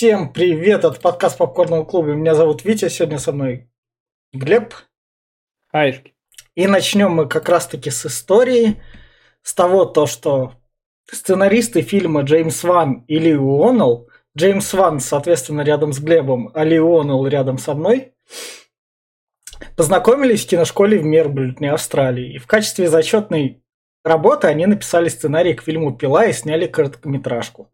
Всем привет, это подкаст Попкорного клуба. Меня зовут Витя, сегодня со мной Глеб. Хайшки. И начнем мы как раз-таки с истории, с того, то, что сценаристы фильма Джеймс Ван и Ли Уоннелл, Джеймс Ван, соответственно, рядом с Глебом, а Ли Уоннелл рядом со мной, познакомились в киношколе в Мербольне, Австралии. И в качестве зачетной работы они написали сценарий к фильму «Пила» и сняли короткометражку.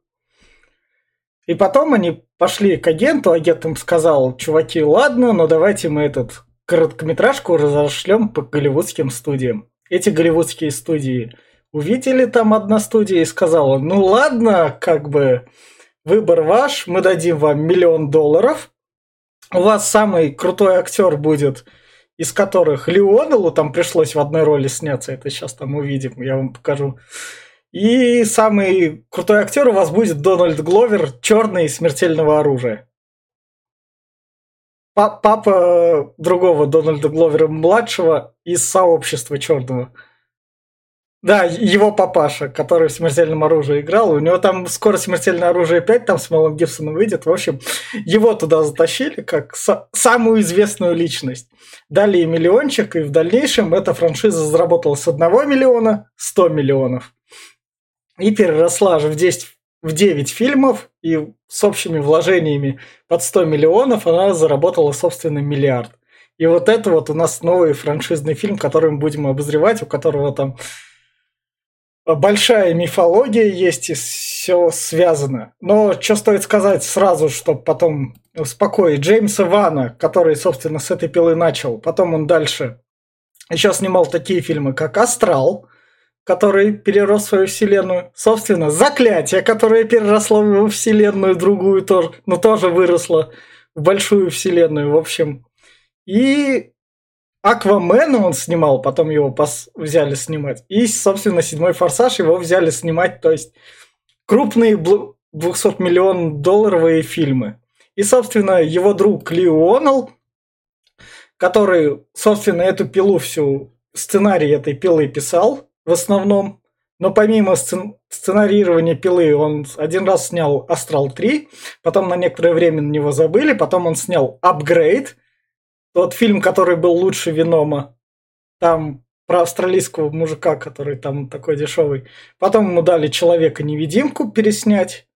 И потом они пошли к агенту, агент им сказал, чуваки, ладно, но давайте мы этот короткометражку разошлем по голливудским студиям. Эти голливудские студии увидели там одна студия и сказала, ну ладно, как бы выбор ваш, мы дадим вам миллион долларов, у вас самый крутой актер будет, из которых Леонелу там пришлось в одной роли сняться, это сейчас там увидим, я вам покажу. И самый крутой актер у вас будет Дональд Гловер, черный смертельного оружия. Папа другого Дональда Гловера младшего из сообщества черного. Да, его папаша, который в «Смертельном оружии» играл. У него там скоро «Смертельное оружие 5» там с Малым Гибсоном выйдет. В общем, его туда затащили как самую известную личность. Дали и миллиончик, и в дальнейшем эта франшиза заработала с 1 миллиона 100 миллионов и переросла же в 10 в 9 фильмов, и с общими вложениями под 100 миллионов она заработала, собственно, миллиард. И вот это вот у нас новый франшизный фильм, который мы будем обозревать, у которого там большая мифология есть и все связано. Но что стоит сказать сразу, чтобы потом успокоить. Джеймса Вана, который, собственно, с этой пилы начал, потом он дальше еще снимал такие фильмы, как «Астрал», который перерос свою вселенную. Собственно, заклятие, которое переросло в вселенную другую тоже, но тоже выросло в большую вселенную, в общем. И Аквамена он снимал, потом его пос- взяли снимать. И, собственно, седьмой форсаж его взяли снимать, то есть крупные 200 миллион долларовые фильмы. И, собственно, его друг Ли Уоннелл, который, собственно, эту пилу всю, сценарий этой пилы писал, в основном. Но помимо сцен- сценарирования пилы, он один раз снял Астрал 3, потом на некоторое время на него забыли, потом он снял Апгрейд, тот фильм, который был лучше Венома. Там про австралийского мужика, который там такой дешевый. Потом ему дали Человека-невидимку переснять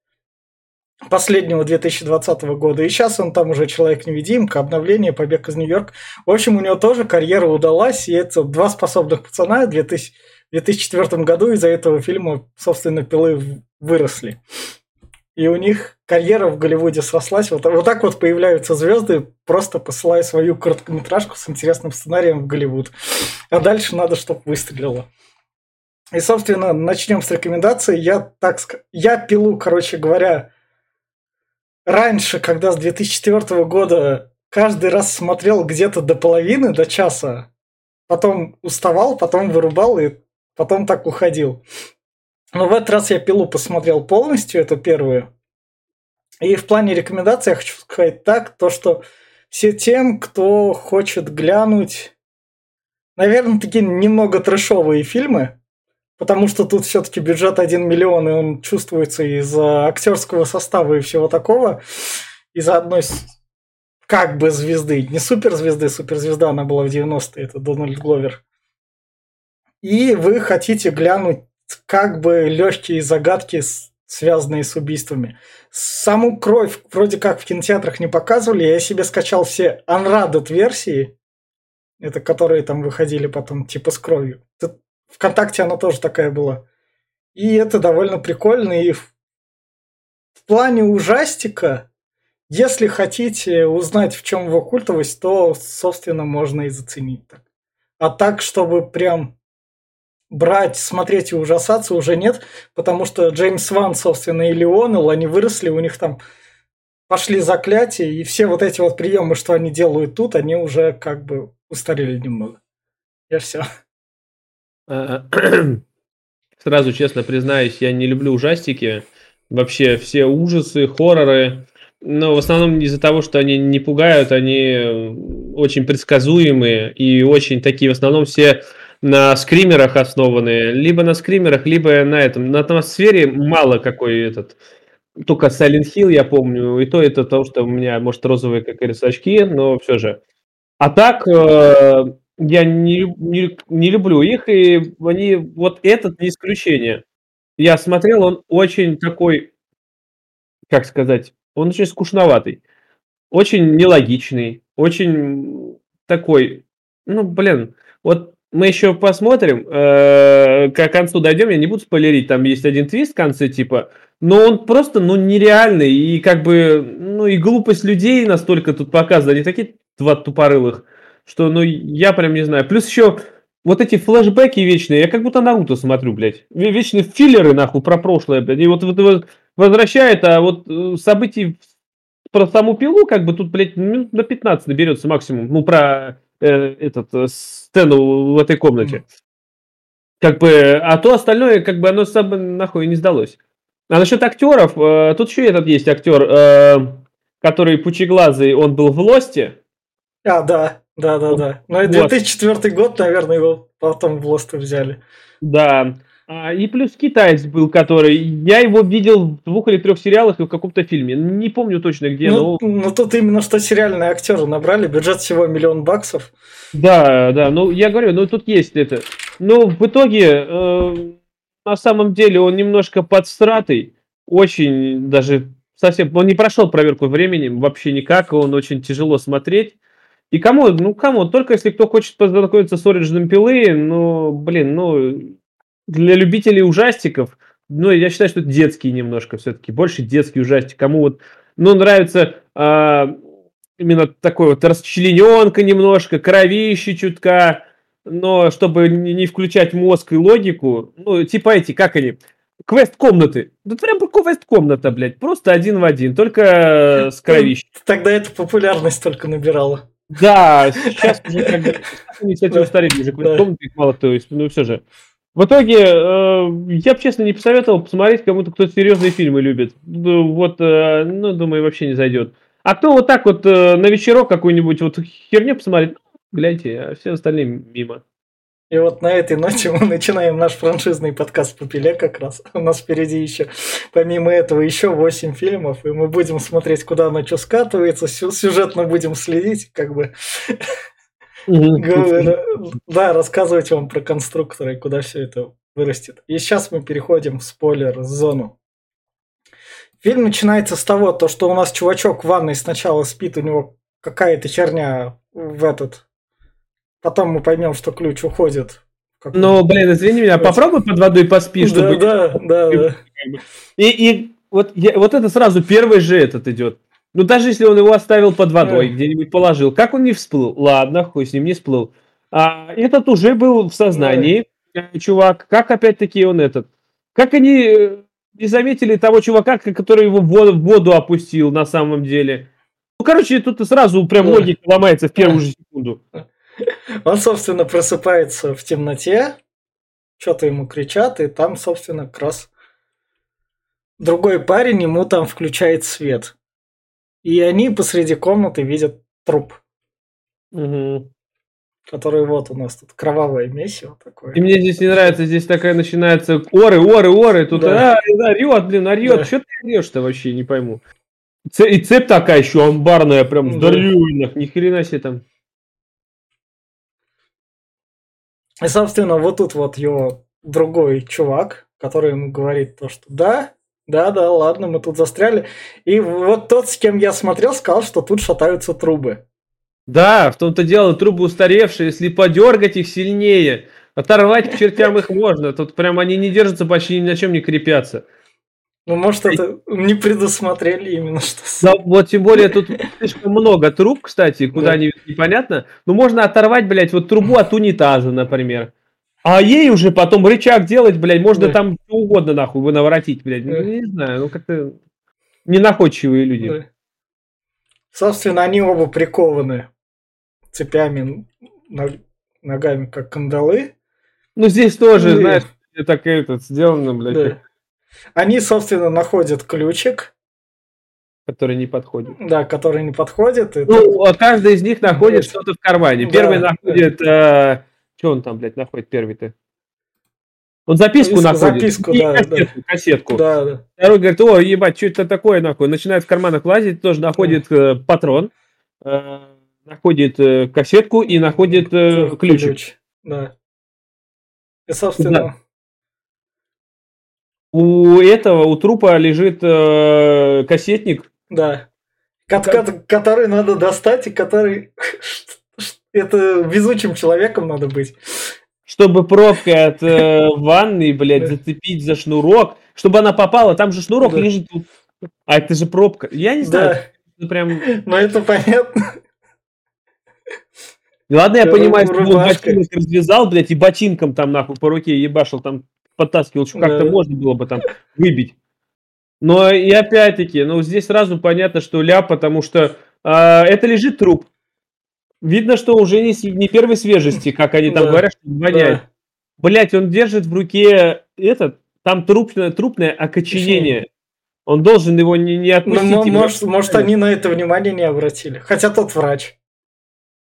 последнего 2020 года. И сейчас он там уже Человек-невидимка, обновление, побег из Нью-Йорка. В общем, у него тоже карьера удалась, и это два способных пацана 2000 в 2004 году из-за этого фильма, собственно, пилы выросли. И у них карьера в Голливуде срослась. Вот, вот так вот появляются звезды, просто посылая свою короткометражку с интересным сценарием в Голливуд. А дальше надо, чтобы выстрелило. И, собственно, начнем с рекомендаций. Я так я пилу, короче говоря, раньше, когда с 2004 года каждый раз смотрел где-то до половины, до часа, потом уставал, потом вырубал и потом так уходил. Но в этот раз я пилу посмотрел полностью, эту первую. И в плане рекомендаций я хочу сказать так, то что все тем, кто хочет глянуть, наверное, такие немного трэшовые фильмы, потому что тут все-таки бюджет 1 миллион, и он чувствуется из-за актерского состава и всего такого, из-за одной как бы звезды, не суперзвезды, суперзвезда она была в 90-е, это Дональд Гловер и вы хотите глянуть как бы легкие загадки, связанные с убийствами. Саму кровь вроде как в кинотеатрах не показывали, я себе скачал все unrated версии, это которые там выходили потом типа с кровью. Тут ВКонтакте она тоже такая была. И это довольно прикольно. И в, в плане ужастика, если хотите узнать, в чем его культовость, то, собственно, можно и заценить так. А так, чтобы прям брать, смотреть и ужасаться уже нет, потому что Джеймс Ван, собственно, и Леонел, они выросли, у них там пошли заклятия, и все вот эти вот приемы, что они делают тут, они уже как бы устарели немного. Я все. А, сразу честно признаюсь, я не люблю ужастики. Вообще все ужасы, хорроры. Но в основном из-за того, что они не пугают, они очень предсказуемые и очень такие, в основном все на скримерах основанные, либо на скримерах, либо на этом. На атмосфере мало какой этот только Silent Hill я помню, и то это то, что у меня, может, розовые, как говорится, очки, но все же. А так, э, я не, не, не люблю их, и они, вот этот не исключение. Я смотрел, он очень такой, как сказать, он очень скучноватый, очень нелогичный, очень такой, ну, блин, вот мы еще посмотрим, э, к концу дойдем, я не буду спойлерить, там есть один твист в конце, типа, но он просто, ну, нереальный, и как бы, ну, и глупость людей настолько тут показана, они такие два тупорылых, что, ну, я прям не знаю. Плюс еще вот эти флешбеки вечные, я как будто Наруто смотрю, блядь. Вечные филлеры, нахуй, про прошлое, блядь. И вот, вот, вот возвращает, а вот э, событий про саму пилу, как бы тут, блядь, минут на 15 наберется максимум. Ну, про э, этот э, сцену в этой комнате. Как бы, а то остальное, как бы, оно сам нахуй не сдалось. А насчет актеров, э, тут еще этот есть актер, э, который пучеглазый, он был в Лосте. А, да, да, да, да. Ну, это 2004 год, наверное, его потом в Лосты взяли. Да. А, и плюс китаец был, который... Я его видел в двух или трех сериалах и в каком-то фильме. Не помню точно где, ну, но... Ну, тут именно что сериальные актеры набрали, бюджет всего миллион баксов. Да, да, ну, я говорю, ну, тут есть это. Но в итоге, э, на самом деле, он немножко подстратый, очень даже совсем... Он не прошел проверку времени вообще никак, он очень тяжело смотреть. И кому, ну, кому, только если кто хочет познакомиться с оригином пилы, ну, блин, ну, для любителей ужастиков, ну, я считаю, что это детский немножко все-таки, больше детский ужастик. Кому вот, ну, нравится а, именно такой вот расчлененка немножко, кровище чутка, но чтобы не включать мозг и логику, ну, типа эти, как они, квест-комнаты. Да прям квест-комната, блядь, просто один в один, только с кровищей. Тогда это популярность только набирала. Да, сейчас уже как бы, кстати, устарели уже квест-комнаты, мало то есть, ну, все же. В итоге, э, я бы, честно, не посоветовал посмотреть кому-то, кто серьезные фильмы любит. Ну, вот, э, ну, думаю, вообще не зайдет. А кто вот так вот э, на вечерок какую-нибудь вот херню посмотреть, ну, гляньте, а все остальные мимо. И вот на этой ноте мы начинаем наш франшизный подкаст по пиле как раз. У нас впереди еще, помимо этого, еще 8 фильмов, и мы будем смотреть, куда оно что скатывается, сюжетно будем следить, как бы да, рассказывать вам про конструктора и куда все это вырастет. И сейчас мы переходим в спойлер-зону. Фильм начинается с того, то, что у нас чувачок в ванной сначала спит, у него какая-то херня в этот. Потом мы поймем, что ключ уходит. Ну, блин, извини меня, попробуй под водой поспи, чтобы... Да, да, да. И, и вот, я, вот это сразу первый же этот идет. Ну, даже если он его оставил под водой, где-нибудь положил, как он не всплыл? Ладно, хуй с ним не всплыл. А этот уже был в сознании, mm. чувак. Как опять-таки он этот? Как они э, не заметили того чувака, который его в воду, в воду опустил на самом деле? Ну, короче, тут сразу прям логика ломается в первую же секунду. Он, собственно, просыпается в темноте, что-то ему кричат, и там, собственно, как раз другой парень ему там включает свет. И они посреди комнаты видят труп. Угу. Который вот у нас тут кровавое месиво такое. И мне здесь не нравится, здесь такая начинается оры, оры, оры. Тут да. а, орет, блин, орет. Да. Что ты орешь-то вообще, не пойму. И цепь такая еще амбарная, прям да. ни хрена себе там. И, собственно, вот тут вот его другой чувак, который ему говорит то, что да, да, да, ладно, мы тут застряли. И вот тот, с кем я смотрел, сказал, что тут шатаются трубы. Да, в том-то дело, трубы устаревшие, если подергать их сильнее, оторвать к чертям их можно. Тут прям они не держатся, почти ни на чем не крепятся. Ну, может, это не предусмотрели именно что. Да, вот тем более тут слишком много труб, кстати, куда да. они непонятно. Но можно оторвать, блядь, вот трубу от унитаза, например. А ей уже потом рычаг делать, блядь, можно да. там что угодно нахуй вы наворотить, блядь. Да. Ну, не знаю, ну как-то ненаходчивые люди. Да. Собственно, они оба прикованы цепями ногами, как кандалы. Ну, здесь тоже, и... знаешь, так это сделано, блядь. Да. Они, собственно, находят ключик. Который не подходит. Да, который не подходит. И ну, а каждый из них находит вот. что-то в кармане. Первый да, находит... Да. Э, что он там, блядь, находит первый-то? Вот записку Записку, находит. записку, и да, кассетку, кассетку. Да, да. Второй говорит, о, ебать, что это такое, нахуй. Начинает в карманах лазить, тоже находит э, патрон, э, находит э, кассетку и находит э, ключик. Да. И, собственно, У этого, у трупа лежит э, кассетник. да. Ко- Который надо достать, и который... Это везучим человеком надо быть. Чтобы пробкой от э, ванны, блядь, зацепить за шнурок, чтобы она попала, там же шнурок Да. лежит. А это же пробка. Я не знаю, Да, прям... но это понятно. Ладно, я понимаю, что он ботинок развязал, блядь, и ботинком там нахуй по руке ебашил, там подтаскивал, что как-то Да. можно было бы там выбить. Но и опять-таки, ну здесь сразу понятно, что ляп, потому что а, это лежит труп. Видно, что уже не, не первой свежести, как они там Да. говорят, что воняет. Да. Блять, он держит в руке этот, там трупное, трупное окоченение. Он должен его не, не Ну, отпустить. его может, может, они на это внимание не обратили. Хотя тот врач.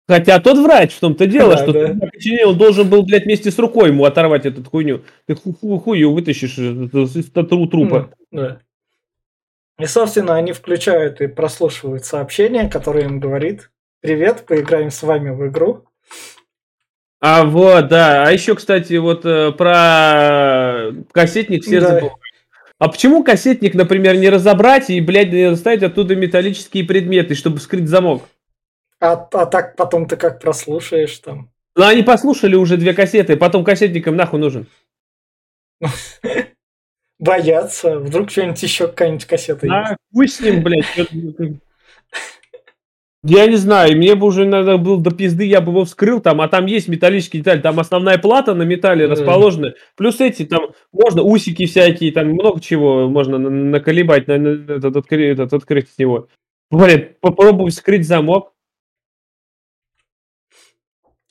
Хотя тот врач в том-то дело, Да, что да. он должен был, блядь, вместе с рукой ему оторвать эту хуйню. Ты ху- ху- хую вытащишь из из тру- трупа. Да. И, собственно, они включают и прослушивают сообщение, которое им говорит «Привет, поиграем с вами в игру». А вот, да. А еще, кстати, вот э, про кассетник все Да. забывают. А почему кассетник, например, не разобрать и, блядь, не доставить оттуда металлические предметы, чтобы скрыть замок? А, а так потом ты как прослушаешь там. Ну, они послушали уже две кассеты, потом кассетникам нахуй нужен. Боятся. Вдруг что-нибудь еще какая-нибудь кассета есть. А, хуй с ним, блядь. Я не знаю, мне бы уже надо было до пизды, я бы его вскрыл там, а там есть металлические детали, там основная плата на металле Да. расположена, плюс эти там можно усики всякие, там много чего можно на- наколебать, на, на- этот, откры- этот, открыть с него. Блин, попробуй вскрыть замок.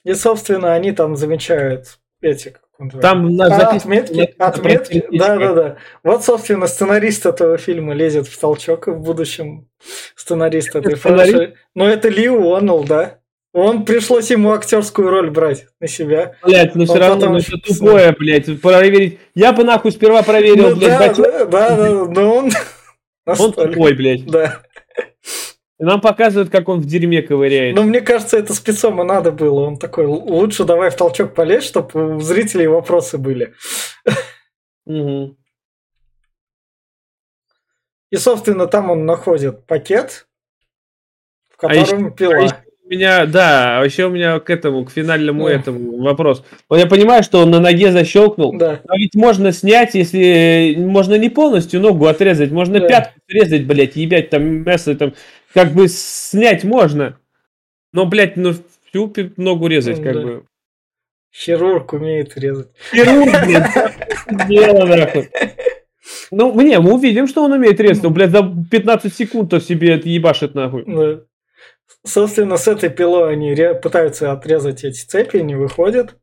И, собственно, они там замечают эти... Там на А, отметки, отметки, да, да, да. Вот, собственно, сценарист этого фильма лезет в толчок в будущем. Сценарист этой франшизы. Но это Ли Уоннелл, да. Он пришлось ему актерскую роль брать на себя. Блять, но все Он равно потом ну, это тупое, блядь, проверить. Я бы нахуй сперва проверил, Ну блядь, да, да, да, да, но он... он тупой, блядь. Да. И нам показывают, как он в дерьме ковыряет. Но мне кажется, это спецом и надо было. Он такой, «Л- лучше давай в толчок полезь, чтобы у зрителей вопросы были. Мгм. И, собственно, там он находит пакет, в А котором пила. А ещё у меня, да, а еще у меня к этому, к финальному Да. этому вопрос. Вот я понимаю, что он на ноге защелкнул, Да. но ведь можно снять, если можно не полностью ногу отрезать, можно Да. пятку срезать, блядь, ебять там мясо там, как бы снять можно. Но, блядь, ну всю ногу резать, как Да. бы. Хирург умеет резать. Хирург, блядь, что дело, нахуй. Ну, мне, мы увидим, что он умеет резать. Он, блядь, за 15 секунд-то себе это ебашит, нахуй. Да. Собственно, с этой пилой они ре- пытаются отрезать эти цепи, не выходят.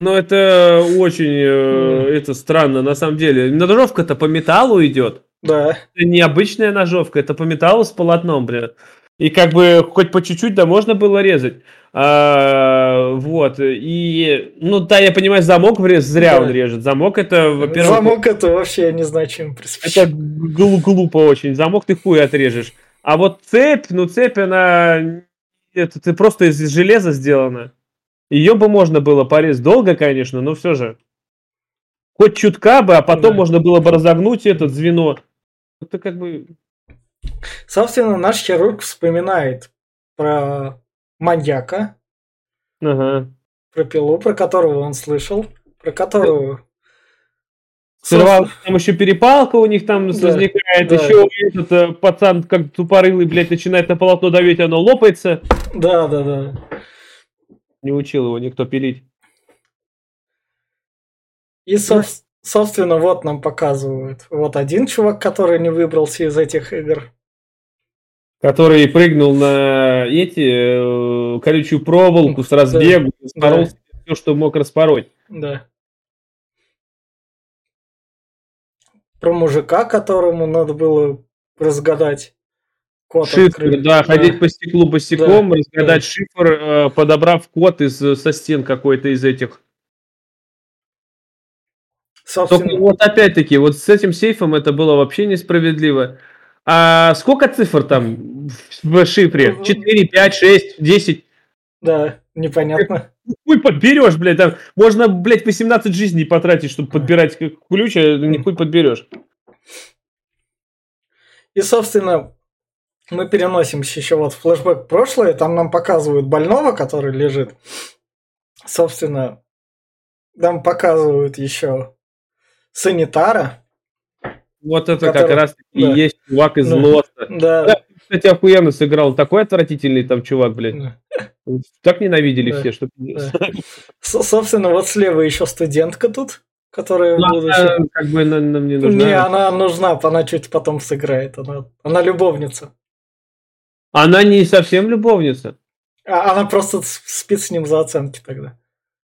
Ну, это очень, э, это странно, на самом деле. Ножовка-то по металлу идет. Да. Это необычная ножовка, это по металлу с полотном, бля. И как бы хоть по чуть-чуть, да, можно было резать. А, вот. И, ну, да, я понимаю, замок врез, зря Да. он режет. Замок это, во-первых, Замок это вообще я не знаю, чем это глу- глупо очень. Замок ты хуй отрежешь. А вот цепь, ну, цепь, она, это ты просто из железа сделана. Ее бы можно было порезать долго, конечно, но все же. Хоть чутка бы, а потом Да. можно было бы разогнуть это звено. Это как бы... Собственно, наш хирург вспоминает про маньяка, Ага. про пилу, про которого он слышал, про которую... Сперва там еще перепалка у них там Да, возникает, да. еще этот э, пацан как тупорылый, блядь, начинает на полотно давить, оно лопается. Да, да, да. Не учил его никто пилить. И, соб- собственно, вот нам показывают. Вот один чувак, который не выбрался из этих игр. Который прыгнул на эти э, колючую проволоку с разбегу, распорол все, что мог распороть. Да. Про мужика, которому надо было разгадать код Шифр, открыть. да, ходить по стеклу босиком, Да, разгадать шифр, э, подобрав код из, со стен какой-то из этих. Собственно... Только вот опять-таки, вот с этим сейфом это было вообще несправедливо. А сколько цифр там в шифре? 4, 5, 6, 10? Да, непонятно. Хуй подберешь, блядь, там можно, блядь, 18 жизней потратить, чтобы подбирать ключ, а не хуй подберешь. И, собственно, мы переносимся еще вот в флешбэк прошлое, там нам показывают больного, который лежит. Собственно, нам показывают еще санитара. Вот это который... как раз и да. есть чувак из да. Лоста. Да. да. Кстати, охуенно сыграл. Такой отвратительный там чувак, блядь. Да. Так ненавидели да. все, что... Да. Собственно, вот слева еще студентка тут, которая ну, в будущем... как бы нам не нужна. Не, она нужна, она чуть потом сыграет. Она, она любовница. Она не совсем любовница. А, она просто спит с ним за оценки тогда.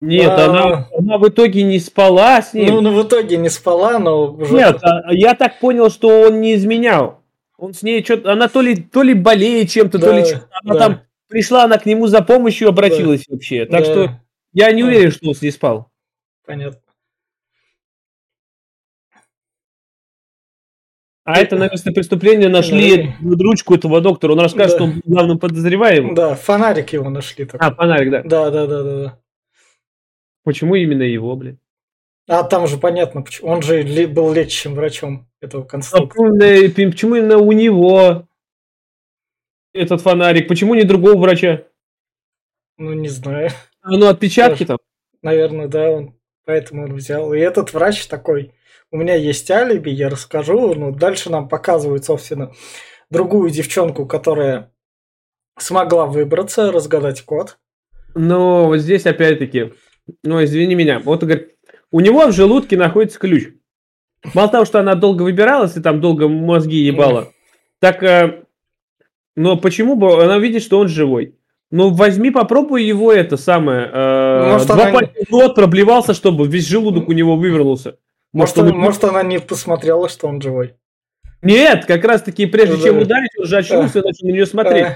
Нет, а... она, она в итоге не спала с ним. Ну, ну, в итоге не спала, но уже... Нет, а, я так понял, что он не изменял. Он с ней что-то... Она то ли, то ли болеет чем-то, да, то ли что-то... Она да. там пришла, она к нему за помощью обратилась да. вообще. Так да. что я не уверен, что он с ней спал. Понятно. А это на место преступления нашли да. ручку этого доктора. Он расскажет, да. что он главным подозреваемым. Да, фонарик его нашли. Такой. А, фонарик, да. Да, да, да, да. да. Почему именно его, блин? А там же понятно, почему. Он же был лечащим врачом этого конструктора. А почему именно у него этот фонарик? Почему не другого врача? Ну, не знаю. А, ну, отпечатки там? Наверное, да, он, поэтому он взял. И этот врач такой, у меня есть алиби, я расскажу. Ну, дальше нам показывают, собственно, другую девчонку, которая смогла выбраться, разгадать код. Ну, вот здесь опять-таки, ну, извини меня, вот говорит, у него в желудке находится ключ. Мало того, что она долго выбиралась и там долго мозги ебала, так, э, но почему бы, она видит, что он живой. Ну, возьми, попробуй его это самое, э, Может, два она... пальца в проблевался, чтобы весь желудок у него вывернулся. Может, может, он... может, она не посмотрела, что он живой. Нет, как раз таки, прежде да. чем ударить, он же очнулся и начал на нее смотреть.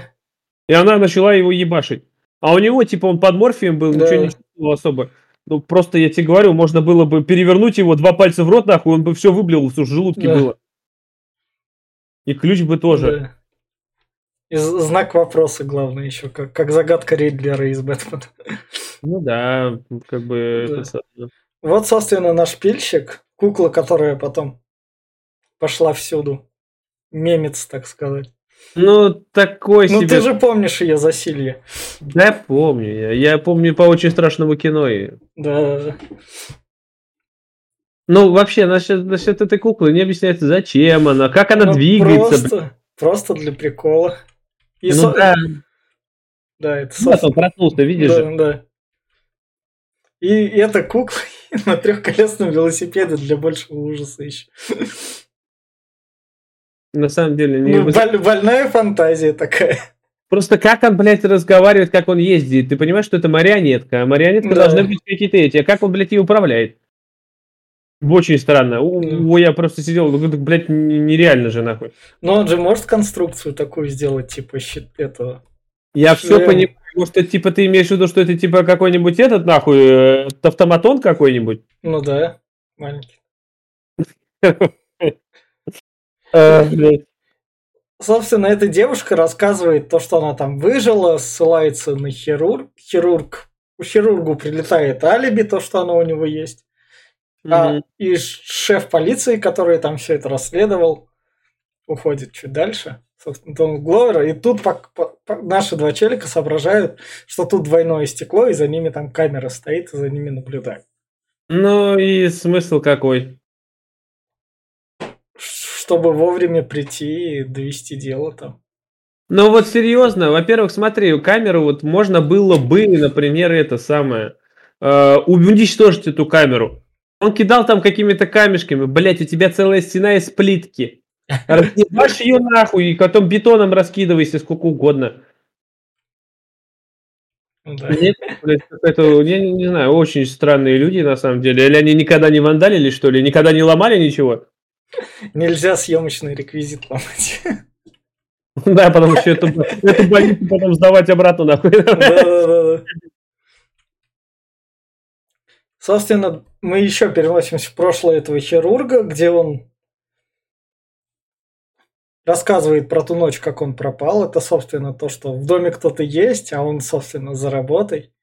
И она начала его ебашить. А у него, типа, он под морфием был, да. ничего не особо. Ну, просто я тебе говорю, можно было бы перевернуть его, два пальца в рот, нахуй, он бы все выблевал, все в желудке да. было. И ключ бы тоже. Да. И знак вопроса, главное, еще, как, как загадка Ридлера из Бэтмена. Ну да, как бы... Да. Это... Вот, собственно, наш пильщик, кукла, которая потом пошла всюду. Мемец, так сказать. Ну, такой ну, себе... Ну, ты же помнишь ее засилье. Да, помню. Я, я помню по очень страшному кино. Да. Ну, вообще, насчет, насчет этой куклы не объясняется, зачем она, как она ну, двигается. Просто, просто для прикола. И ну, со... да. Да, это со... Да, он проснулся, видишь да, же? Да. И эта кукла на трехколесном велосипеде для большего ужаса еще. На самом деле... Не... Ну, боль, больная фантазия такая. Просто как он, блядь, разговаривает, как он ездит. Ты понимаешь, что это марионетка. А марионетка да. должны быть какие-то эти. А как он, блядь, ее управляет? Очень странно. О, я просто сидел, блядь, нереально же нахуй. Но он же может конструкцию такую сделать, типа щит этого. Я все понимаю, что типа ты имеешь в виду, что это типа какой-нибудь этот нахуй э, автоматон какой-нибудь? Ну да, маленький. А, Собственно, эта девушка рассказывает то, что она там выжила, ссылается на хирург. Хирург. У хирургу прилетает алиби, то, что оно у него есть. Mm-hmm. А, и шеф полиции, который там все это расследовал, уходит чуть дальше. Собственно, Дон Гловера. И тут по, по, по, наши два челика соображают, что тут двойное стекло, и за ними там камера стоит, и за ними наблюдают. Ну и смысл какой? Чтобы вовремя прийти и довести дело там. Ну вот серьезно, во-первых, смотри, камеру вот можно было бы, например, это самое, э, уничтожить эту камеру. Он кидал там какими-то камешками, блять, у тебя целая стена из плитки. Разъебашь ее нахуй и потом бетоном раскидывайся сколько угодно. Ну да. Нет, блядь, это, я не, не знаю, очень странные люди на самом деле. Или они никогда не вандалили, что ли? Никогда не ломали ничего? Нельзя съемочный реквизит ломать. Да, потому что эту, эту больницу потом сдавать обратно нахуй. Да, да, да. Собственно, мы еще переносимся в прошлое этого хирурга, где он рассказывает про ту ночь, как он пропал. Это, собственно, то, что в доме кто-то есть, а он, собственно, за работой.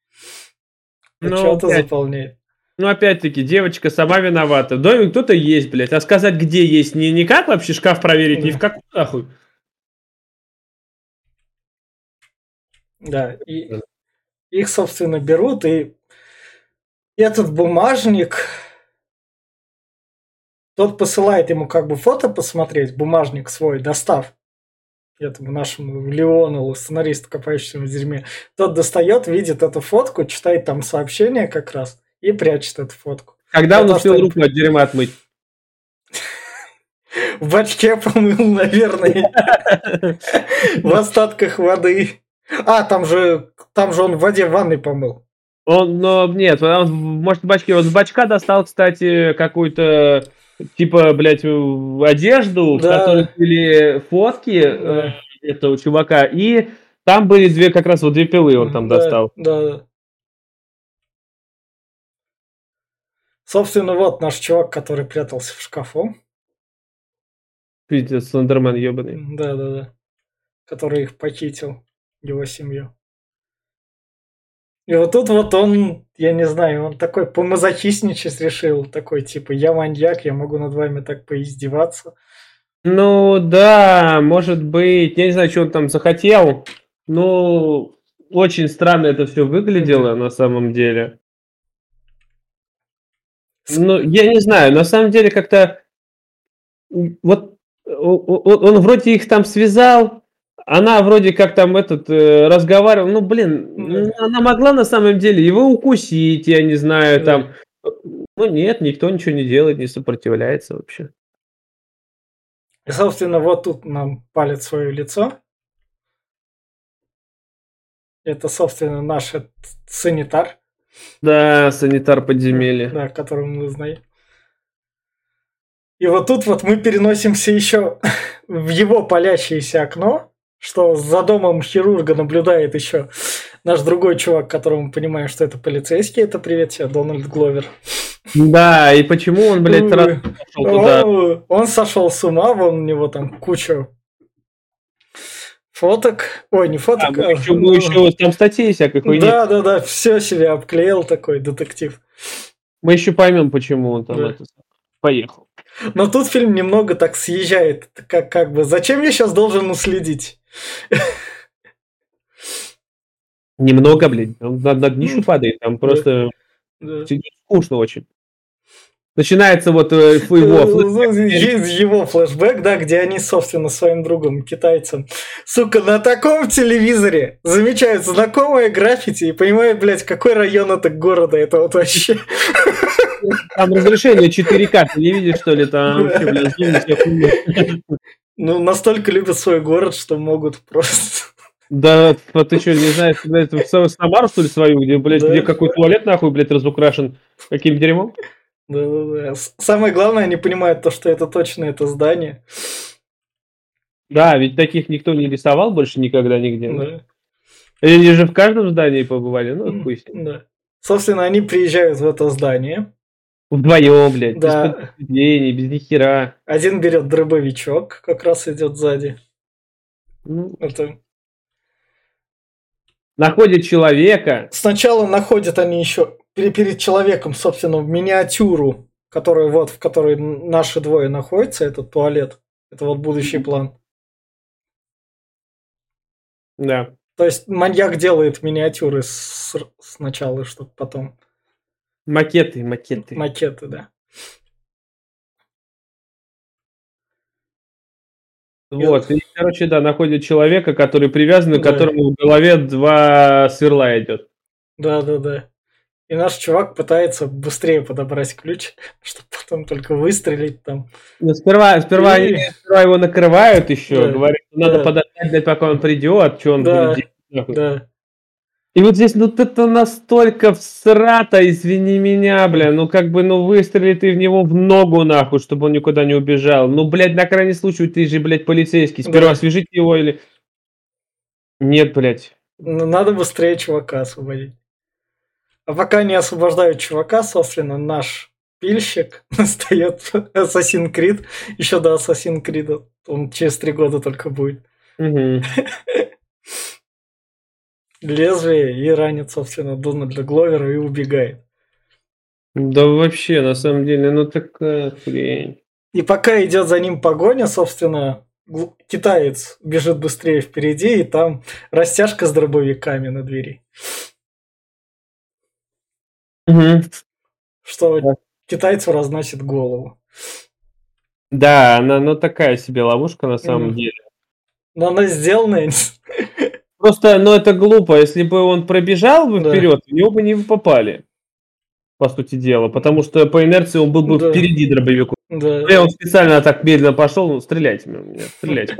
Ну, опять- заполняет. Ну, опять-таки, девочка сама виновата. В доме кто-то есть, блядь. А сказать, где есть, не, не как вообще шкаф проверить, ни Да. в какую нахуй. Да, и их, собственно, берут, и этот бумажник, тот посылает ему как бы фото посмотреть, бумажник свой, достав этому нашему Леону, сценаристу, копающемуся в дерьме. Тот достает, видит эту фотку, читает там сообщение как раз и прячет эту фотку. Когда он успел руку от дерьма отмыть? В бачке помыл, наверное, в остатках воды. А, там же, там же он в воде в ванной помыл. Он, но нет, он, может, в бачке. Вот с бачка достал, кстати, какую-то, типа, блядь, одежду, в Да. которой были фотки э, этого чувака, и там были две, как раз вот две пилы он там Да, достал. Да, да. Собственно, вот наш чувак, который прятался в шкафу. Пиздец, Слендермен ебаный. Да, да, да. Который их похитил, его семью. И вот тут вот он, я не знаю, он такой помазохистничать решил. Такой, типа, я маньяк, я могу над вами так поиздеваться. Ну, да, может быть, я не знаю, что он там захотел, но очень странно это все выглядело на самом деле. Ну, я не знаю, на самом деле как-то вот он вроде их там связал, она вроде как там этот э, разговаривал, ну, блин, ну, она могла на самом деле его укусить, я не знаю, там, ну, нет, никто ничего не делает, не сопротивляется вообще. И, собственно, вот тут нам палит свое лицо. Это, собственно, наш этот санитар. Да, санитар подземелья. Да, которого мы знаем. И вот тут вот мы переносимся еще в его палящееся окно, что за домом хирурга наблюдает еще наш другой чувак, которого мы понимаем, что это полицейский. Это привет тебе, Дональд Гловер. Да, и почему он, блядь, Ой, сразу пошел туда? Он, он сошел с ума, вон у него там куча фоток. Ой, не А, фоток, мы а, еще, мы еще там статей всякой хуйни. Да, да, да, все себе обклеил такой детектив. Мы еще поймем, почему он там Да. это, поехал. Но тут фильм немного так съезжает, как, как бы, зачем я сейчас должен уследить? Немного, блядь, он на, на падает, там просто Да. скучно очень. Начинается вот э, его Ну, Есть его флешбэк, да, где они, собственно, своим другом, китайцем, сука, на таком телевизоре замечают знакомое граффити и понимают, блядь, какой район это города, это вот вообще. там разрешение 4К, ты не видишь, что ли, там вообще, блядь. Ну, настолько любят свой город, что могут просто... Да, вот ты что, не знаешь, блядь, в Са- Самару, что ли, свою, где, блядь, Да. где какой туалет, нахуй, блядь, разукрашен каким дерьмом? Да-да-да. С- Самое главное, они понимают то, что это точно это здание. Да, ведь таких никто не рисовал больше никогда нигде. Да. Они же в каждом здании побывали, ну, хуй с ним. Да. Собственно, они приезжают в это здание. Вдвоем, блядь, Да. без предупреждений, без нихера. Один берет дробовичок, как раз идет сзади. Ну, Это... находит человека, Сначала находят они еще перед, человеком, собственно, миниатюру, которая вот, в которой наши двое находятся, этот туалет. Это вот будущий план. да. То есть маньяк делает миниатюры с- сначала, чтобы потом Макеты, макеты. макеты, да. Вот, и, короче, да, находит человека, который привязан, к Да. которому в голове два сверла идет. Да, да, да. И наш чувак пытается быстрее подобрать ключ, чтобы потом только выстрелить там. Ну, сперва, сперва, И- они, сперва его накрывают еще, Да. говорят, что надо Да. подождать, пока он придет, что он Да. будет делать. Да. И вот здесь, ну, это настолько всрато, извини меня, бля, ну, как бы, ну, выстрели ты в него в ногу, нахуй, чтобы он никуда не убежал. Ну, блядь, на крайний случай, ты же, блядь, полицейский, сперва Да. свяжите его или... Нет, блядь. Ну, Надо быстрее чувака освободить. А пока не освобождают чувака, собственно, наш пильщик настает Assassin's Creed. Еще до Assassin's Creed он через три года только будет. Лезвие и ранит, собственно, Дональда Гловера и убегает. Да вообще, на самом деле, ну такая хрень. И пока идет за ним погоня, собственно, китаец бежит быстрее впереди, и там растяжка с дробовиками на двери. Мгм. Что Да. китайцу разносит голову. Да, она, ну такая себе ловушка на самом Мгм. деле. Но она сделана. Просто, ну это глупо, если бы он пробежал бы Да. вперед, в него бы не попали. По сути дела, потому что по инерции он был бы Да. впереди дробовику. Да. Я он специально так медленно пошел, ну стреляйте меня, стреляйте.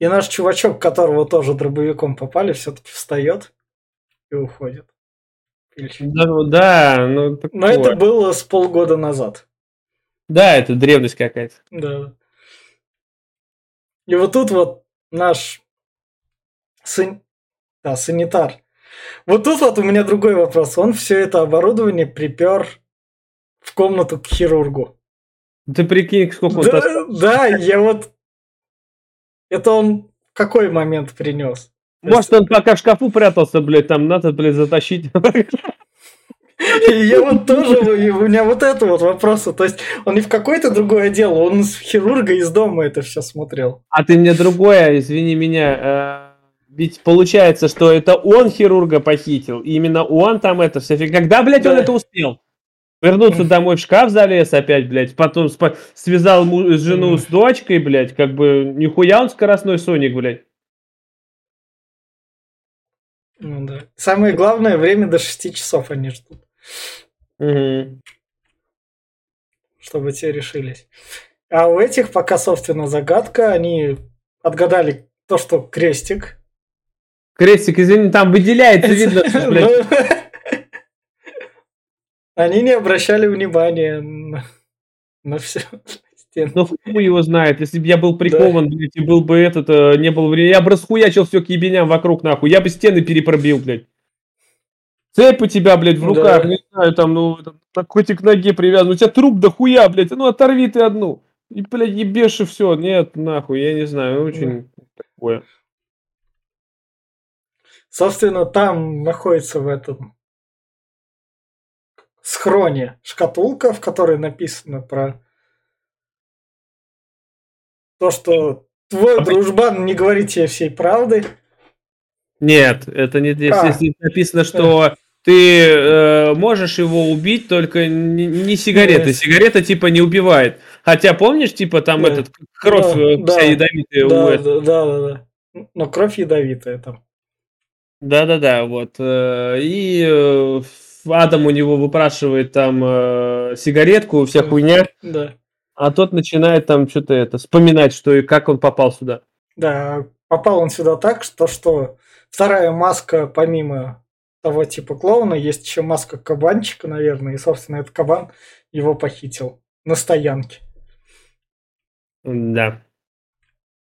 И наш чувачок, которого тоже дробовиком попали, все-таки встает и уходит. Пильщик. Да, ну да, ну Но такое. это было с полгода назад. Да, это древность какая-то. Да. И вот тут вот наш сан- да, санитар. Вот тут вот у меня другой вопрос. Он все это оборудование припер в комнату к хирургу. Ты прикинь, сколько он Да, таскал. да, я вот... Это он в какой момент принес? Может, он пока в шкафу прятался, блядь, там надо, блядь, затащить. Я вот тоже, у меня вот это вот вопросы. То есть он не в какое-то другое дело, он с хирурга из дома это все смотрел. А ты мне другое, извини меня. э, Ведь получается, что это он хирурга похитил. И именно он там это все. Когда, блядь, он это успел? Вернуться домой в шкаф залез опять, блядь. Потом спа- связал му- жену с дочкой, блядь. Как бы нихуя он скоростной Соник, блядь. Ну да. Самое главное, время до 6 часов они ждут, Мгм. чтобы те решились. А у этих пока, собственно, загадка. Они отгадали то, что крестик. Крестик, извини, там выделяется, видно. Ну, Они не обращали внимания на, на все. Ну, хуй его знает. Если бы я был прикован, блядь, и был бы этот, э, не был времени, я бы расхуячил все к ебеням вокруг, нахуй. Я бы стены перепробил, блядь. Цепь у тебя, блядь, в руках, Да. не знаю, там, ну, так хоть и к ноге привязан. У тебя труп до хуя, блядь, ну, оторви ты одну. И, блядь, ебешь и все. Нет, нахуй, я не знаю, очень такое. Собственно, там находится в этом схроне шкатулка, в которой написано про то, что твой А дружбан не говорит тебе всей правды. Нет, это не здесь. А. Здесь написано, что ты э, можешь его убить, только не, не сигареты. Нет. Сигарета типа не убивает. Хотя помнишь, типа там Да. этот кровь Да, э, да. вся ядовитая у Да, этого. да, да, да, да. Но кровь ядовитая там. Да-да-да, вот. э, И э, Адам у него выпрашивает там э, сигаретку, вся хуйня, Да. А тот начинает там что-то это вспоминать, что и как он попал сюда. Да, попал он сюда так, что, что вторая маска, помимо того типа клоуна, есть еще маска кабанчика, наверное, и, собственно, этот кабан его похитил на стоянке. Да.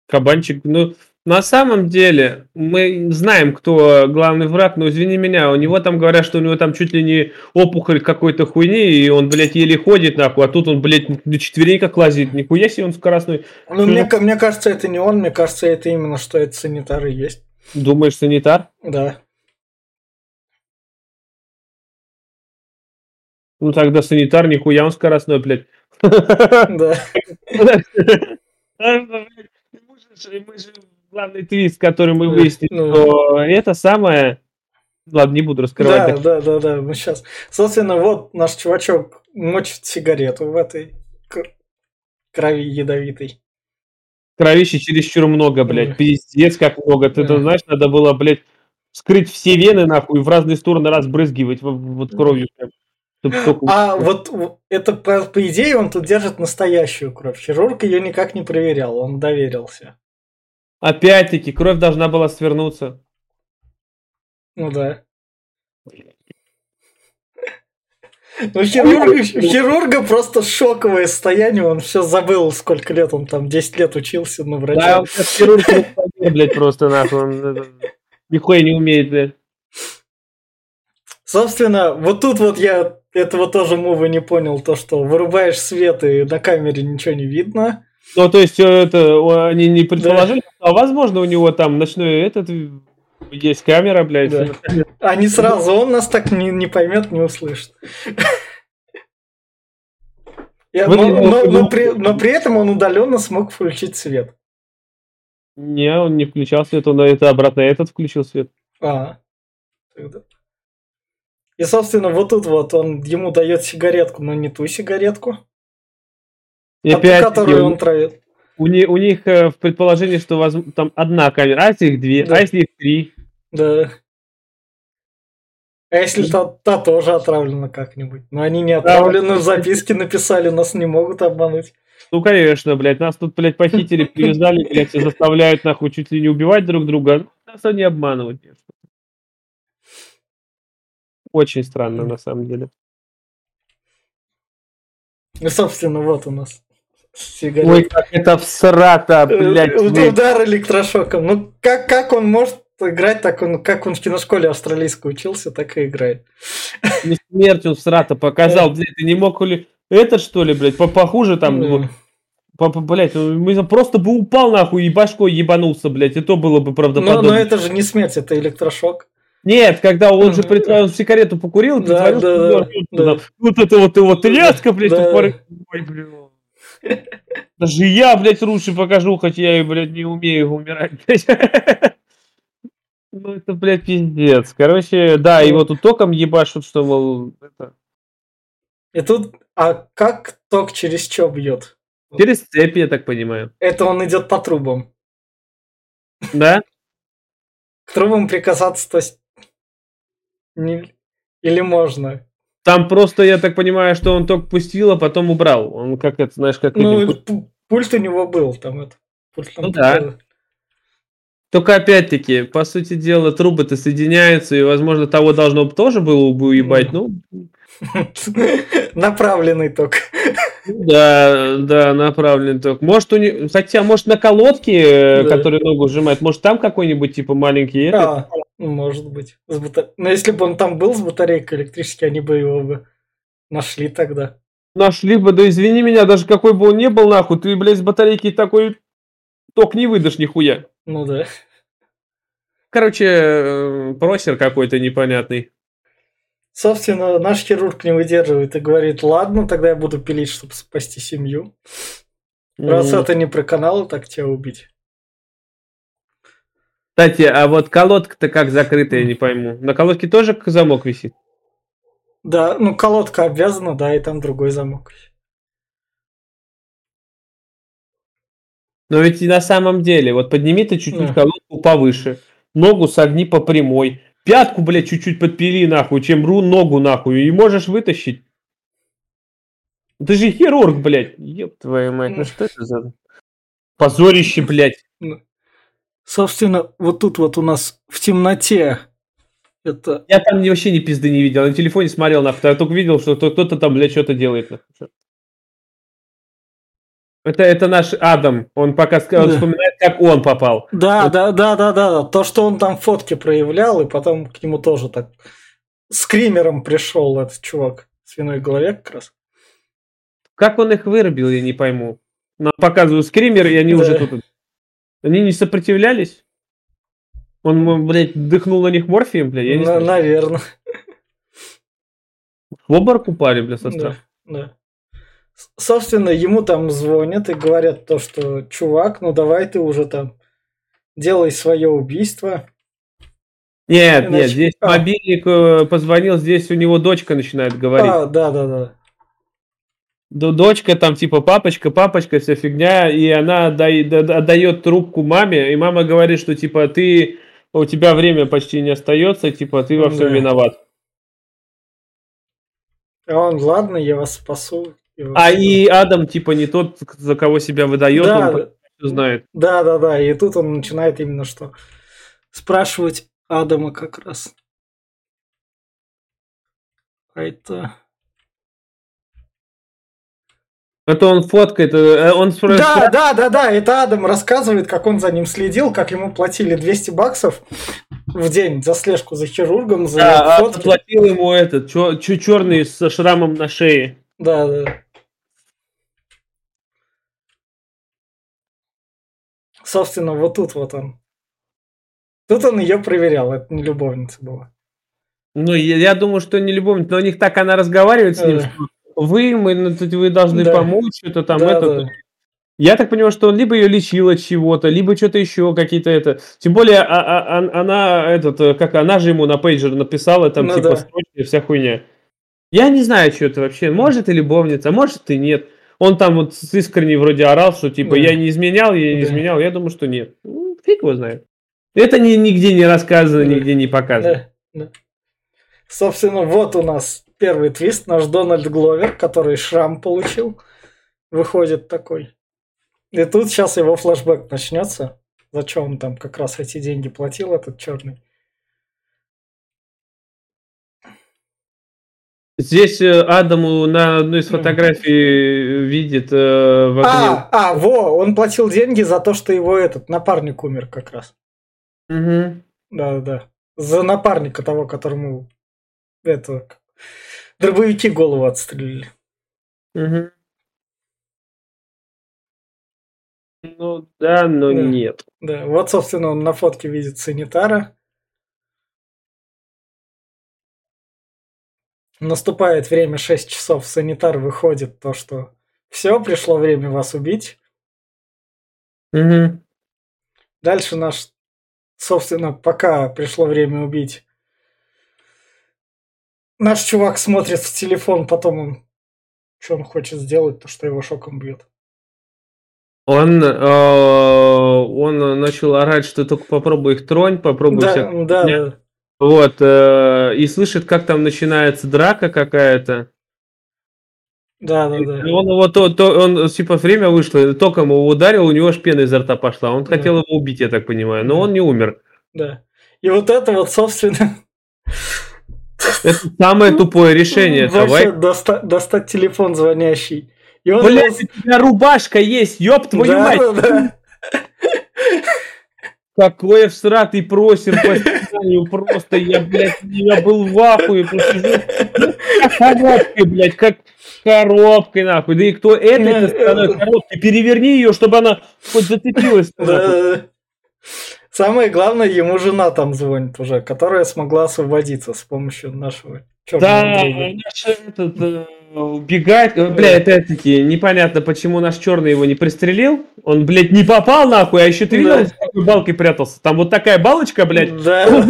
Кабанчик, ну, на самом деле, мы знаем, кто главный враг, но извини меня, у него там говорят, что у него там чуть ли не опухоль какой-то хуйни, и он, блядь, еле ходит, нахуй, а тут он, блядь, на четвереньках лазит. Нихуя себе он скоростной. Ну, мне, мне кажется, это не он, мне кажется, это именно, что это санитары есть. Думаешь, санитар? Да. Ну, тогда санитар, нихуя он скоростной, блядь. Да. Мы же Главный твист, который мы Да, выяснили, ну. что это самое... Ладно, не буду раскрывать. Да, да, да, да, мы сейчас. Собственно, вот наш чувачок мочит сигарету в этой крови ядовитой. Кровищи чересчур много, блядь. Ой. Пиздец, как много. Ты это знаешь, надо было, блядь, вскрыть все вены, нахуй, и в разные стороны разбрызгивать вот кровью. прям, только- А вот это, по, по идее, он тут держит настоящую кровь. Хирург ее никак не проверял, он доверился. Опять-таки, кровь должна была свернуться. Ну да. Ну, хирурга, у хирурга просто шоковое состояние, он все забыл, сколько лет он там, 10 лет учился на Да, врача. он как хирург, блядь, просто нахуй. он, э, нихуя не умеет, да. Собственно, вот тут вот я этого тоже мува не понял, то, что вырубаешь свет и на камере ничего не видно. Ну, то есть, это они не предположили, да. а возможно у него там ночной этот есть камера, блядь. Да. Не сразу, он нас так не, не поймет, не услышит. Я, но, но, но, при, но при этом он удаленно смог включить свет. Не, он не включал свет, он это обратно этот включил свет. А, тогда. И, собственно, вот тут вот он ему дает сигаретку, но не ту сигаретку, и опять, которую он травит. У, не, у них э, в предположении, что воз, там одна камера, а если их две, да. а если их три. Да. А если та, та тоже отравлена как-нибудь? Но они не отравлены, в записке написали, нас не могут обмануть. Ну, конечно, блядь, нас тут, блядь, похитили, привязали, блядь, и заставляют, нахуй, чуть ли не убивать друг друга. Нас они обманывают, конечно. Очень странно, на самом деле. Ну, собственно, вот у нас сигарет. Ой, как это всрато, блядь. Удар электрошоком. Ну, как, как он может играть, так он, как он в киношколе австралийской учился, так и играет. Не смерть он всрато показал, блядь, ты не мог ли... Этот, что ли, блядь, похуже там... Mm. Папа, блядь, мы просто бы упал нахуй и башкой ебанулся, блядь, и то было бы правдоподобно. Но, но это же не смерть, это электрошок. Нет, когда он же притворил, сигарету покурил, да, да, да, да. вот это вот его тряска, блядь, да. Ой, блядь. Даже я, блядь, лучше покажу, хоть я и, блядь, не умею умирать, блядь. Ну, это, блядь, пиздец. Короче, да, его тут током ебашут, что, мол, это... И тут, а как ток через что бьет? Через цепи, я так понимаю. Это он идет по трубам. Да? К трубам прикасаться, то есть... Не... Или можно? Там просто, я так понимаю, что он ток пустил, а потом убрал. Он как это, знаешь, как... Ну, пульт у него был, там это... Пульт там ну, да. Только опять-таки, по сути дела, трубы-то соединяются, и, возможно, того должно тоже было бы уебать, ну... Направленный ток. Да, да, направленный ток. Может, у них, хотя, может, на колодке, э, да. который ногу сжимает, может, там какой-нибудь, типа, маленький А, может быть. Но если бы он там был с батарейкой электрической, они бы его бы нашли тогда. Нашли бы, да извини меня, даже какой бы он ни был, нахуй, ты, блядь, с батарейки такой ток не выдашь нихуя. Ну да. Короче, э, просер какой-то непонятный. Собственно, наш хирург не выдерживает и говорит, ладно, тогда я буду пилить, чтобы спасти семью. Раз mm. это не про канал, так тебя убить. Кстати, а вот колодка-то как закрыта, я не пойму. На колодке тоже замок висит? Да, ну колодка обвязана, да, и там другой замок. Но ведь и на самом деле, вот подними ты чуть-чуть колодку повыше, ногу согни по прямой, пятку, блядь, чуть-чуть подпили нахуй, чем ру ногу нахуй, и можешь вытащить. Ты же хирург, блядь. Ёб твою мать, ну что это за позорище, блядь. Ну, собственно, вот тут вот у нас в темноте это... Я там вообще ни пизды не видел, на телефоне смотрел, нахуй, я только видел, что кто-то там, блядь, что-то делает. Нахуй. Это, это наш Адам. Он пока он да. вспоминает, как он попал. Да, вот. да, да, да, да. То, что он там фотки проявлял, и потом к нему тоже так скримером пришел этот чувак. Свиной голове как раз. Как он их вырубил, я не пойму. Нам показывают скример, и они да. уже тут. Они не сопротивлялись? Он, блядь, дыхнул на них морфием, блядь? Я не на, наверное. В обморок упали, блядь, со страха. Да, да. Собственно, ему там звонят и говорят то, что чувак, ну давай ты уже там делай свое убийство. Нет, Иначе... нет, здесь а. мобильник э, позвонил, здесь у него дочка начинает говорить. А, да, да, да. Дочка там типа папочка, папочка, вся фигня, и она отдает трубку маме, и мама говорит, что типа ты, у тебя время почти не остается, типа ты во всем да. виноват. А он, ладно, я вас спасу. А и Адам, типа, не тот, за кого себя выдает, да, он знает. Да, да, да. И тут он начинает именно что спрашивать Адама как раз. А это... Это он фоткает, э, он Да, да, да, да, это Адам рассказывает, как он за ним следил, как ему платили 200 баксов в день за слежку за хирургом, за да, фотки. платил ему этот, черный со шрамом на шее. Да, да. Собственно, вот тут вот он. Тут он ее проверял, это не любовница была. Ну, я, я думаю, что не любовница, но у них так она разговаривает с ним, что вы, мы, ну, вы должны да. помочь, это там, да, это. Да. Я так понимаю, что он либо ее лечил от чего-то, либо что-то еще, какие-то это. Тем более, а, а, а, она, этот, э, как она же ему на пейджер написала, там, ну, типа, да. вся хуйня. Я не знаю, что это вообще. Может и любовница, может и нет. Он там вот искренне вроде орал, что типа да. я не изменял, я не да. изменял. Я думаю, что нет. Ну, фиг его знает. Это ни, нигде не рассказано, да. нигде не показано. Да. Да. Собственно, вот у нас первый твист, наш Дональд Гловер, который шрам получил, выходит такой. И тут сейчас его флешбэк начнется. Зачем он там как раз эти деньги платил, этот черный? Здесь э, Адаму на одной из фотографий видит э, в огне. А, а, во, он платил деньги за то, что его этот напарник умер как раз. Угу. Да, да. За напарника того, которому это дробовики голову отстрелили. Угу. Ну да, но да. нет. Да, вот, собственно, он на фотке видит санитара. Наступает время 6 часов, санитар выходит, то, что все, пришло время вас убить. Угу. Дальше наш, собственно, пока пришло время убить, Наш чувак смотрит в телефон, потом он... Что он хочет сделать, то что его шоком бьет. Он, э, он начал орать, что только попробуй их тронь, попробуй да, всякое. Да, да. Вот, э, и слышит, как там начинается драка какая-то. Да, да, да. И он его то, то, он типа время вышло, током его ударил, у него аж пена изо рта пошла. Он да. хотел его убить, я так понимаю, но да. он не умер. Да. И вот это вот, собственно, это самое тупое решение. Вообще доста- достать телефон звонящий. И он Блядь, его... у тебя рубашка есть, ёб твою да, мать. Да. Какое всратый просим по сценарию, просто я, блядь, я был в ахуе, просто коробкой, блядь, как коробкой, нахуй. Да и кто этой стороной коробки, переверни ее, чтобы она хоть зацепилась. Да. Самое главное, ему жена там звонит уже, которая смогла освободиться с помощью нашего черного Да, друга. наш этот э, убегает. Э, бля, опять-таки, непонятно, почему наш черный его не пристрелил. Он, блядь, не попал нахуй, а еще ты видел, да. с какой балкой прятался? Там вот такая балочка, блядь. Да.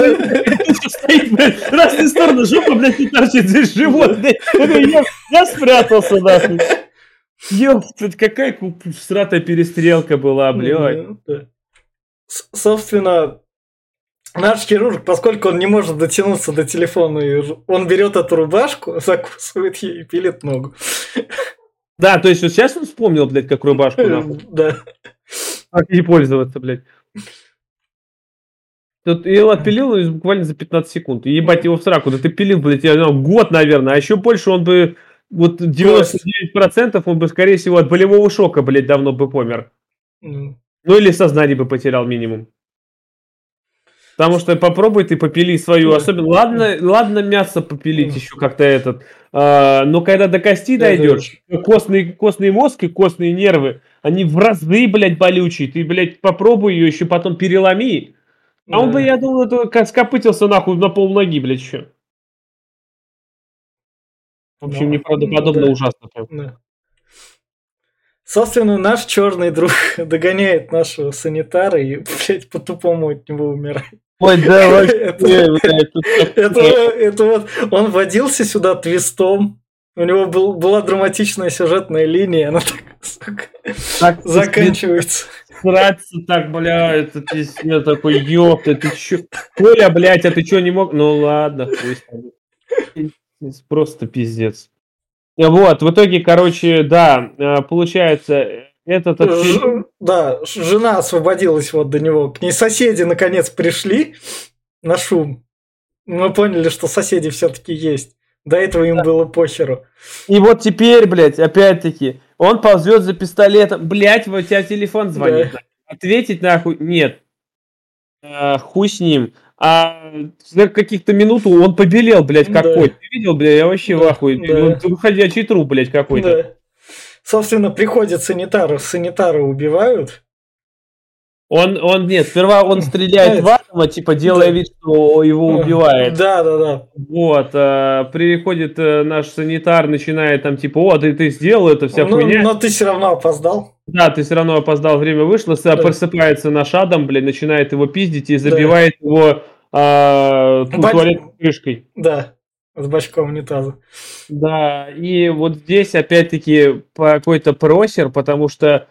Стоит, блядь, разные стороны жопа, блядь, не торчит, здесь живот, блядь. Я спрятался, нахуй. Ёптать, какая сратая перестрелка была, блядь собственно, наш хирург, поскольку он не может дотянуться до телефона, он берет эту рубашку, закусывает ее и пилит ногу. Да, то есть вот сейчас он вспомнил, блядь, как рубашку нахуй. Да. Как ей пользоваться, блядь. Тут его отпилил буквально за 15 секунд. Ебать его в сраку. Да ты пилил, блядь, я знаю, год, наверное. А еще больше он бы... Вот 99% он бы, скорее всего, от болевого шока, блядь, давно бы помер. Mm. Ну или сознание бы потерял минимум. Потому что попробуй ты попили свою, особенно, ладно, ладно мясо попилить еще как-то этот, а, но когда до кости дойдешь, костный, костный мозг и костные нервы, они в разы, блядь, болючие, ты, блядь, попробуй ее еще потом переломи, а он бы, я думаю, это как скопытился нахуй на пол ноги, блядь, еще. В общем, ну, неправдоподобно да. ужасно. Да. Собственно, наш черный друг догоняет нашего санитара и, блядь, по-тупому от него умирает. Ой, да, это, вот, он водился сюда твистом, у него был, была драматичная сюжетная линия, она так, сука, так заканчивается. Сраться так, бля, это пиздец, такой, ёпта, ты чё? Коля, блядь, а ты чё не мог? Ну ладно, хуй Просто пиздец. Вот, в итоге, короче, да, э, получается, этот отфильм... Да, жена освободилась вот до него. К ней соседи наконец пришли на шум. Мы поняли, что соседи все-таки есть. До этого им было похеру. И вот теперь, блядь, опять-таки, он ползет за пистолетом. Блядь, у тебя телефон звонит. Да. Ответить нахуй нет. А, хуй с ним. А за каких-то минуту он побелел, блядь, Да. какой. Ты видел, блядь, я вообще в Да, ахуе. да. Он выходящий труп, блядь, какой-то. Да. Собственно, приходят санитары, санитары убивают. Он, он, нет, сперва он стреляет Нет. в Адама, типа, делая Да. вид, что его убивает. Да, да, да. Вот, а, приходит э, наш санитар, начинает там, типа, о, ты, ты сделал это, вся Ну, хуйня. но ты все равно опоздал. Да, ты все равно опоздал, время вышло, Да. просыпается наш Адам, блядь, начинает его пиздить и забивает его а, ту- Бать- туалетной крышкой. Да, с бачком унитаза. Да, и вот здесь опять-таки какой-то просер, потому что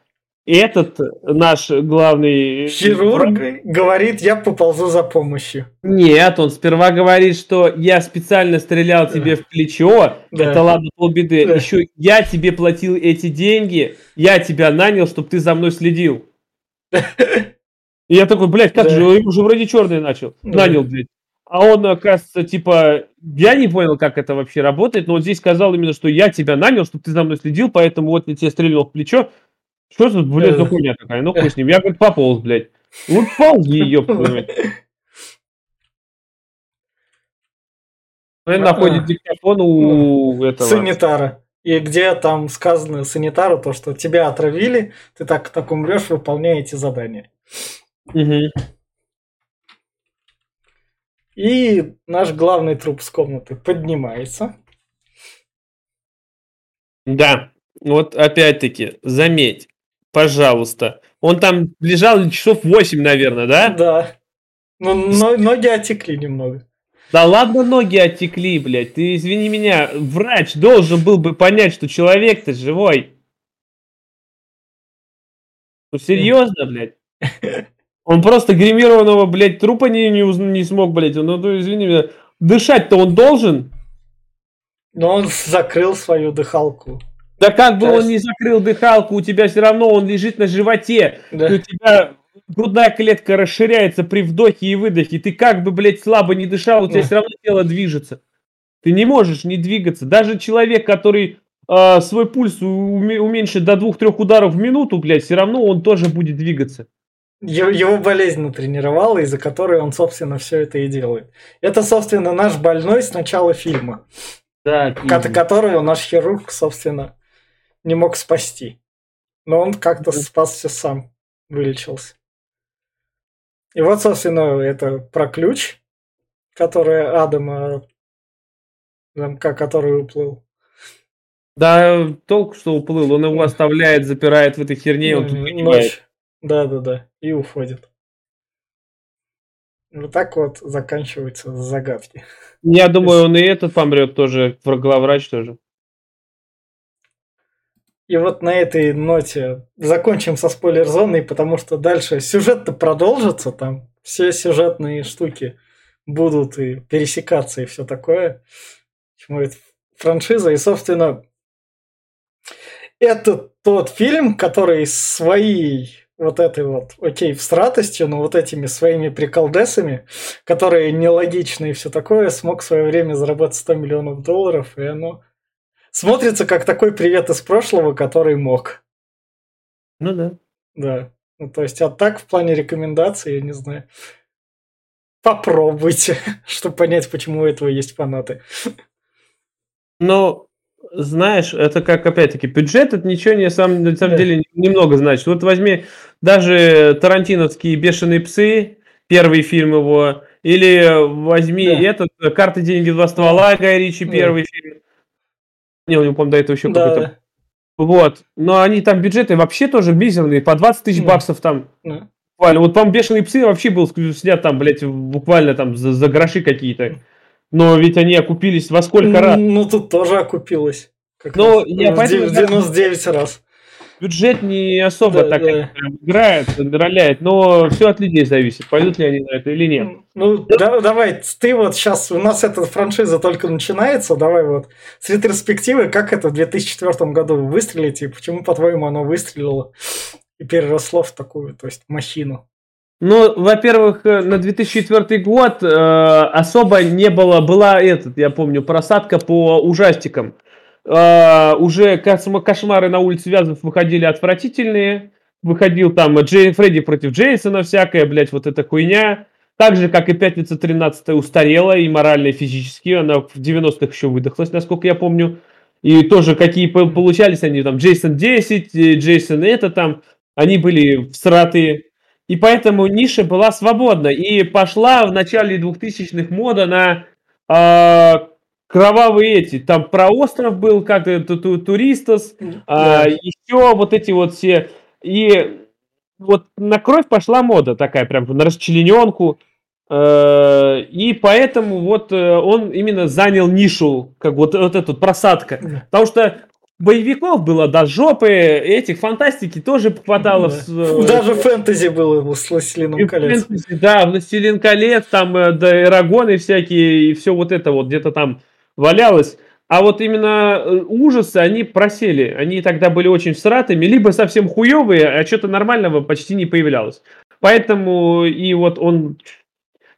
этот наш главный... Хирург говорит, я поползу за помощью. Нет, он сперва говорит, что я специально стрелял тебе в плечо, Да. это ладно, полбеды, Да. еще я тебе платил эти деньги, я тебя нанял, чтобы ты за мной следил. И я такой, блядь, как Да. же, он уже вроде черный начал, Да. нанял, блядь. А он, оказывается, типа, я не понял, как это вообще работает, но вот здесь сказал именно, что я тебя нанял, чтобы ты за мной следил, поэтому вот я тебе стрельнул в плечо. Что тут, блядь, за Да. хуйня такая? Ну хуй с ним. Я, говорит, пополз, блядь. Ну, ползи, ёб твою мать. Он А. находит диктофон у этого. Санитара. И где там сказано санитару то, что тебя отравили, ты так, так умрешь, выполняя эти задания. Мгм. И наш главный труп с комнаты поднимается. Да, вот опять-таки, заметь, пожалуйста. Он там лежал часов 8, наверное, да? Да. Ну, но, ноги отекли немного. Да ладно, ноги оттекли, блядь. Ты извини меня, врач должен был бы понять, что человек-то живой. Ну серьезно, блядь? Он просто гримированного, блядь, трупа не, не, уз- не смог, блядь. Ну, ну, извини меня. Дышать-то он должен? Но он закрыл свою дыхалку. Да как бы То он есть- не закрыл дыхалку, у тебя все равно он лежит на животе. Да. И у тебя грудная клетка расширяется при вдохе и выдохе. Ты как бы, блядь, слабо не дышал, у тебя Да. все равно тело движется. Ты не можешь не двигаться. Даже человек, который а, свой пульс уме- уменьшит до двух-трех ударов в минуту, блядь, все равно он тоже будет двигаться. Его, его болезнь натренировала, из-за которой он, собственно, все это и делает. Это, собственно, наш больной с начала фильма, Да, ко- которого наш хирург, собственно, не мог спасти. Но он как-то спасся сам, вылечился. И вот, собственно, это про ключ, который Адама, замка, который уплыл. Да, толк, что уплыл. Он его оставляет, запирает в этой херне, он тут М, погибает. ночь. Да-да-да, и уходит. Вот так вот заканчиваются загадки. Я думаю, он и этот помрет тоже, главврач тоже. И вот на этой ноте закончим со спойлер-зоной, потому что дальше сюжет-то продолжится, там все сюжетные штуки будут и пересекаться и все такое. Почему это франшиза? И, собственно, это тот фильм, который своей вот этой вот, окей, всратостью, но вот этими своими приколдесами, которые нелогичны и все такое, смог в свое время заработать 100 миллионов долларов, и оно смотрится как такой привет из прошлого, который мог. Ну да. Да. Ну, то есть, а так в плане рекомендаций, я не знаю. Попробуйте, чтобы понять, почему у этого есть фанаты. Но, знаешь, это как, опять-таки, бюджет, это ничего не, сам, на самом Да. деле немного значит. Вот возьми даже тарантиновские «Бешеные псы», первый фильм его, или возьми Да. этот «Карты, деньги, два ствола» Гай Ричи, Да. первый фильм. Не, у него, по-моему, до этого еще Да, какой-то. Вот. Но они там бюджеты вообще тоже мизерные, по 20 тысяч Да. баксов там. да. Буквально. Вот, по-моему, «Бешеные псы» вообще был снят там, блядь, буквально там за, за гроши какие-то. Но ведь они окупились во сколько раз? Ну, тут тоже окупилось. Как Ну, раз. я В поэтому- 99 раз. Бюджет не особо Да, так да. играет, роляет, но все от людей зависит, пойдут ли они на это или нет. Ну, да- давай, ты вот сейчас, у нас эта франшиза только начинается, давай вот с ретроспективы, как это в 2004 году выстрелить, и почему, по-твоему, оно выстрелило и переросло в такую, то есть, махину. Ну, во-первых, э, на 2004 год э, особо не было, была этот, я помню, просадка по ужастикам. Э, уже кошмары на улице Вязов выходили отвратительные. Выходил там Джей, Фредди против Джейсона всякая, блядь, вот эта хуйня. Так же, как и «Пятница 13 устарела и морально, и физически. Она в 90-х еще выдохлась, насколько я помню. И тоже какие получались они там, Джейсон 10, э, Джейсон это там, они были всратые. И поэтому ниша была свободна. И пошла в начале 2000-х мода на э, кровавые эти. Там про остров был, как-то ту туристос, а, еще вот эти вот все. И вот на кровь пошла мода такая, прям на расчлененку. Э, и поэтому вот э, он именно занял нишу, как вот, вот эту просадка. Потому что боевиков было до жопы, этих фантастики тоже попадало. Да. В... Э, Даже фэнтези было с «Властелином колец». Фэнтези, да, «Властелин колец», там да, эрагоны всякие, и все вот это вот где-то там валялось. А вот именно ужасы, они просели. Они тогда были очень всратыми, либо совсем хуевые, а что-то нормального почти не появлялось. Поэтому и вот он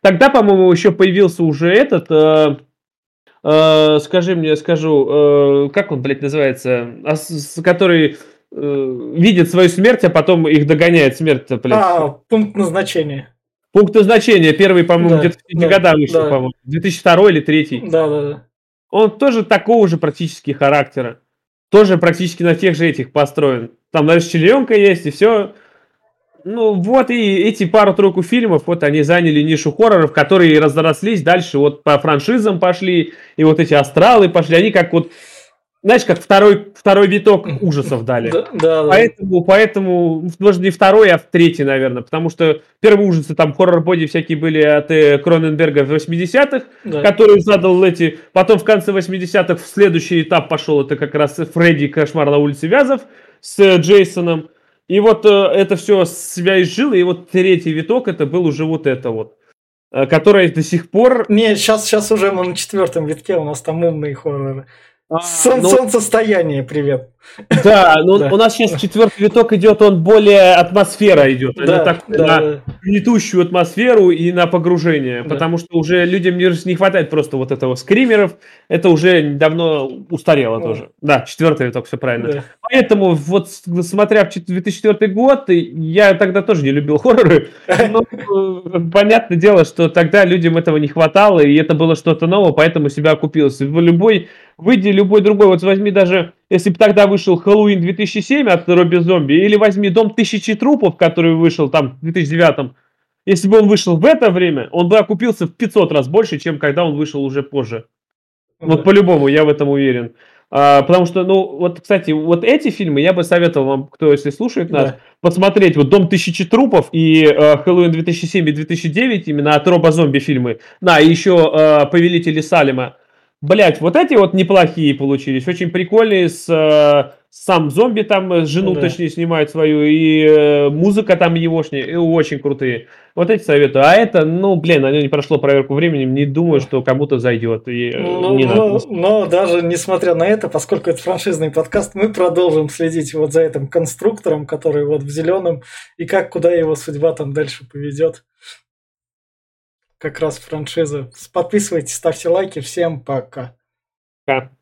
Тогда, по-моему, еще появился уже этот, э, э, скажи мне, скажу, э, как он, блядь, называется, а, с, который э, видит свою смерть, а потом их догоняет смерть, блядь. А, пункт назначения. Пункт назначения, первый, по-моему, да, где-то да, года вышел, да. по-моему, 2002 или 2003. Да, да, да. Он тоже такого же практически характера. Тоже практически на тех же этих построен. Там даже членка есть, и все. Ну, вот и эти пару-тройку фильмов, вот они заняли нишу хорроров, которые разрослись дальше, вот по франшизам пошли, и вот эти астралы пошли, они как вот, знаешь, как второй, второй виток ужасов дали. Да, да, поэтому, поэтому, даже не второй, а в третий, наверное, потому что первые ужасы, там, хоррор-боди всякие были от э, Кроненберга в 80-х, да. который задал эти, потом в конце 80-х в следующий этап пошел, это как раз Фредди Кошмар на улице Вязов с э, Джейсоном, и вот э, это все себя изжило, и вот третий виток это был уже вот это вот, которое до сих пор... Не, сейчас, сейчас уже мы на четвертом витке, у нас там умные хорроры. А, Сон, ну, солнцестояние, привет. Да, но да. у нас сейчас четвертый виток идет, он более атмосфера идет, да, так, да, на да. гнетущую атмосферу и на погружение, да. потому что уже людям не, не хватает просто вот этого скримеров, это уже давно устарело да. тоже. Да, четвертый виток, все правильно. Да. Поэтому вот смотря в 2004 год, я тогда тоже не любил хорроры, но э, понятное дело, что тогда людям этого не хватало, и это было что-то новое, поэтому себя окупилось. В любой Выйди любой другой, вот возьми даже, если бы тогда вышел Хэллоуин 2007 от Робби Зомби, или возьми Дом тысячи трупов, который вышел там в 2009 если бы он вышел в это время, он бы окупился в 500 раз больше, чем когда он вышел уже позже. Ну вот по-любому, я в этом уверен. А, потому что, ну, вот, кстати, вот эти фильмы я бы советовал вам, кто, если слушает нас, да. посмотреть вот «Дом тысячи трупов» и э, «Хэллоуин 2007» и 2009, именно от Роба Зомби фильмы. Да, и еще э, «Повелители Салема». Блять, вот эти вот неплохие получились, очень прикольные, с, э, сам зомби там, э, жену да. точнее снимает свою, и э, музыка там егошняя, и очень крутые. Вот эти советую. А это, ну, блин, оно не прошло проверку временем, не думаю, что кому-то зайдет. И, э, ну, не но, надо. но даже несмотря на это, поскольку это франшизный подкаст, мы продолжим следить вот за этим конструктором, который вот в зеленом, и как, куда его судьба там дальше поведет как раз франшизы. Подписывайтесь, ставьте лайки. Всем пока. Пока.